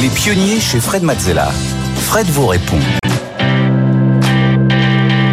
Les pionniers chez Fred Mazzella. Fred vous répond.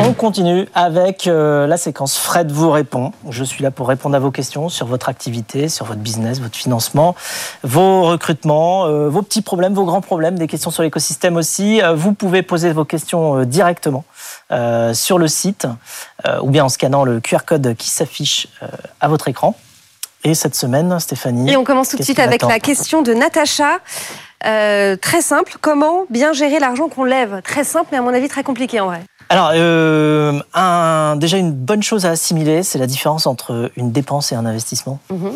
On continue avec euh, la séquence Fred vous répond. Je suis là pour répondre à vos questions sur votre activité, sur votre business, votre financement, vos recrutements, euh, vos petits problèmes, vos grands problèmes, des questions sur l'écosystème aussi. Euh, vous pouvez poser vos questions directement sur le site ou bien en scannant le QR code qui s'affiche à votre écran. Et cette semaine, Stéphanie. Et on commence tout de suite avec la question de Natacha. Euh, très simple, comment bien gérer l'argent qu'on lève? Très simple, mais à mon avis très compliqué en vrai. Alors, euh, un, déjà une bonne chose à assimiler, c'est la différence entre une dépense et un investissement. Mhm.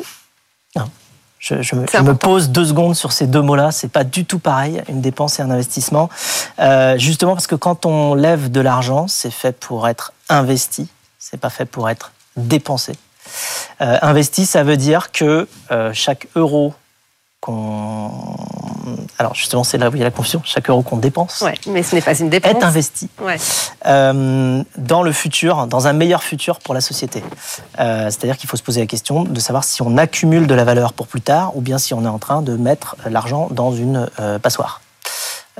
je, me, pose deux secondes sur ces deux mots-là. C'est pas du tout pareil, une dépense et un investissement. Euh, justement parce que quand on lève de l'argent, c'est fait pour être investi. C'est pas fait pour être dépensé. investi, ça veut dire que chaque euro qu'on. Alors justement, c'est là où il y a la confusion. Chaque euro qu'on dépense, mais ce n'est pas une dépense, est investi euh, dans le futur, dans un meilleur futur pour la société. Euh, c'est-à-dire qu'il faut se poser la question de savoir si on accumule de la valeur pour plus tard, ou bien si on est en train de mettre l'argent dans une euh, passoire.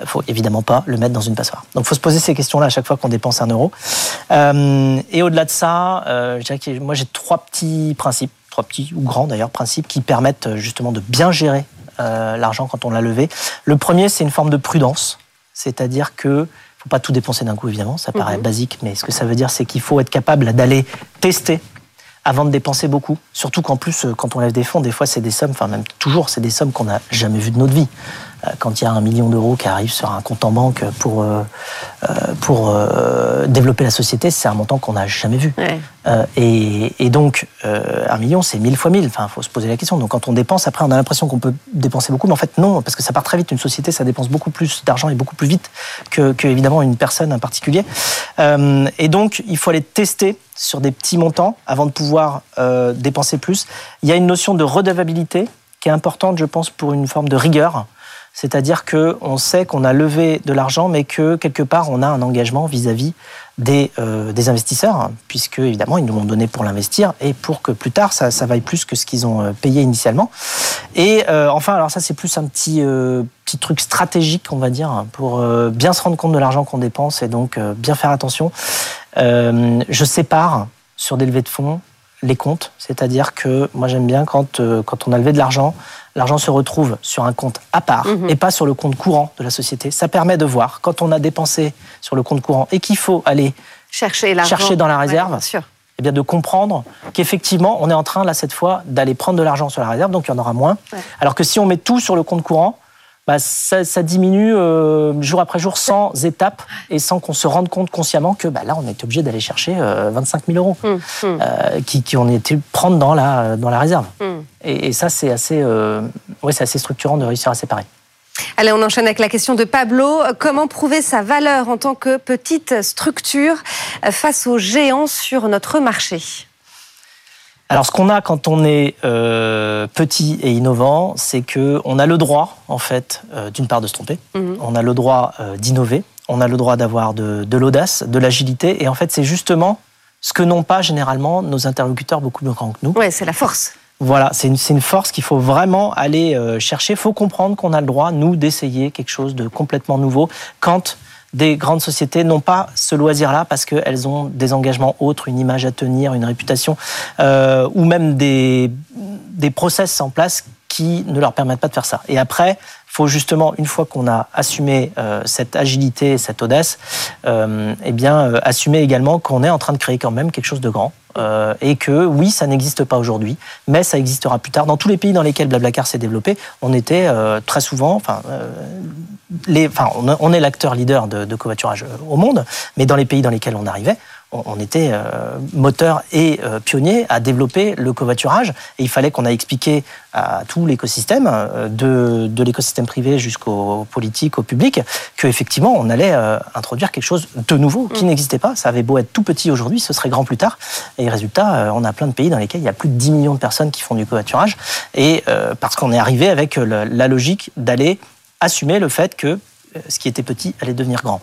Il faut évidemment pas le mettre dans une passoire. Donc, il faut se poser ces questions-là à chaque fois qu'on dépense un euro. et au-delà de ça, je moi j'ai trois petits principes trois petits ou grands d'ailleurs principes qui permettent euh, justement de bien gérer euh, l'argent quand on l'a levé. Le premier, c'est une forme de prudence, c'est-à-dire que faut pas tout dépenser d'un coup évidemment, ça paraît mhm. basique, mais ce que ça veut dire, c'est qu'il faut être capable d'aller tester avant de dépenser beaucoup. Surtout qu'en plus, euh, quand on lève des fonds, des fois, c'est des sommes, enfin même toujours, c'est des sommes qu'on n'a jamais vues de notre vie. Euh, quand il y a un million d'euros qui arrive sur un compte en banque pour, euh, pour développer la société, c'est un montant qu'on n'a jamais vu. Et, et, donc, un million, c'est mille fois mille. Enfin, il faut se poser la question. Donc, quand on dépense, après, on a l'impression qu'on peut dépenser beaucoup, mais en fait, non, parce que ça part très vite. Une société, ça dépense beaucoup plus d'argent et beaucoup plus vite que, que, évidemment, une personne en particulier. et donc, il faut aller tester sur des petits montants avant de pouvoir euh, dépenser plus. Il y a une notion de redevabilité qui est importante, je pense, pour une forme de rigueur. C'est-à-dire qu'on sait qu'on a levé de l'argent, mais que quelque part, on a un engagement vis-à-vis des, euh, investisseurs, puisque évidemment, ils nous l'ont donné pour l'investir et pour que plus tard, ça, vaille plus que ce qu'ils ont euh, payé initialement. Et enfin, alors ça, c'est plus un petit, petit truc stratégique, on va dire, pour bien se rendre compte de l'argent qu'on dépense et donc bien faire attention. Euh, je sépare sur des levées de fonds les comptes, c'est-à-dire que moi j'aime bien quand, euh, quand on a levé de l'argent, l'argent se retrouve sur un compte à part mhm. et pas sur le compte courant de la société. Ça permet de voir quand on a dépensé sur le compte courant et qu'il faut aller chercher, chercher dans la réserve. eh bien de comprendre qu'effectivement, on est en train, là, cette fois, d'aller prendre de l'argent sur la réserve, donc il y en aura moins. Alors que si on met tout sur le compte courant, bah, ça, diminue euh, jour après jour sans étape et sans qu'on se rende compte consciemment que bah, là, on est obligé d'aller chercher 25 euh, 000 euros hum, hum. Euh, qui, qui, on était prendre dans la, dans la réserve. Hum. Et, ça, c'est assez, ouais, assez structurant de réussir à séparer. Allez, on enchaîne avec la question de Pablo. Comment prouver sa valeur en tant que petite structure face aux géants sur notre marché? Alors, ce qu'on a quand on est euh, petit et innovant, c'est que on a le droit, en fait, euh, d'une part de se tromper, mhm. on a le droit euh, d'innover, on a le droit d'avoir de, l'audace, de l'agilité, et en fait, c'est justement ce que n'ont pas généralement nos interlocuteurs beaucoup plus grands que nous. Ouais, c'est la force. Voilà, c'est une, une, force qu'il faut vraiment aller chercher. Il faut comprendre qu'on a le droit, nous, d'essayer quelque chose de complètement nouveau quand des grandes sociétés n'ont pas ce loisir-là parce qu'elles ont des engagements autres, une image à tenir, une réputation, euh, ou même des, des process en place qui ne leur permettent pas de faire ça. Et après, faut justement, une fois qu'on a assumé euh, cette agilité, cette audace, euh, eh bien, euh, assumer également qu'on est en train de créer quand même quelque chose de grand. Et que oui, ça n'existe pas aujourd'hui, mais ça existera plus tard. Dans tous les pays dans lesquels Blablacar s'est développé, on était très souvent, enfin, on est l'acteur leader de, de covoiturage au monde, mais dans les pays dans lesquels on arrivait, on, était moteur et pionnier à développer le covoiturage. Et il fallait qu'on a expliqué à tout l'écosystème, de, de l'écosystème privé jusqu'aux politiques, au public, qu'effectivement, on allait introduire quelque chose de nouveau qui mm. n'existait pas. Ça avait beau être tout petit aujourd'hui, ce serait grand plus tard. Et résultat, on a plein de pays dans lesquels il y a plus de 10 millions de personnes qui font du covoiturage. Et parce qu'on est arrivé avec la logique d'aller assumer le fait que euh, ce qui était petit allait devenir grand.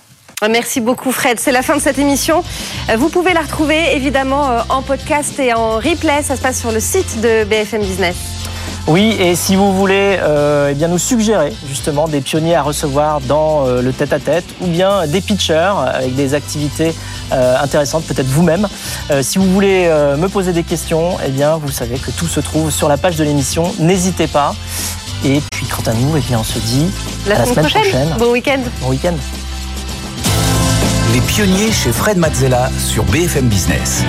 Merci beaucoup Fred. C'est la fin de cette émission. Euh, vous pouvez la retrouver évidemment euh, en podcast et en replay. Ça se passe sur le site de BFM Business. Oui, et si vous voulez eh bien nous suggérer justement des pionniers à recevoir dans le tête-à-tête ou bien des pitchers avec des activités intéressantes, peut-être vous-même. si vous voulez me poser des questions, eh bien vous savez que tout se trouve sur la page de l'émission. N'hésitez pas. Et puis quant à nous, eh bien, on se dit la, semaine, prochaine. Bon week-end. Bon week-end. Les pionniers chez Fred Mazzella sur BFM Business.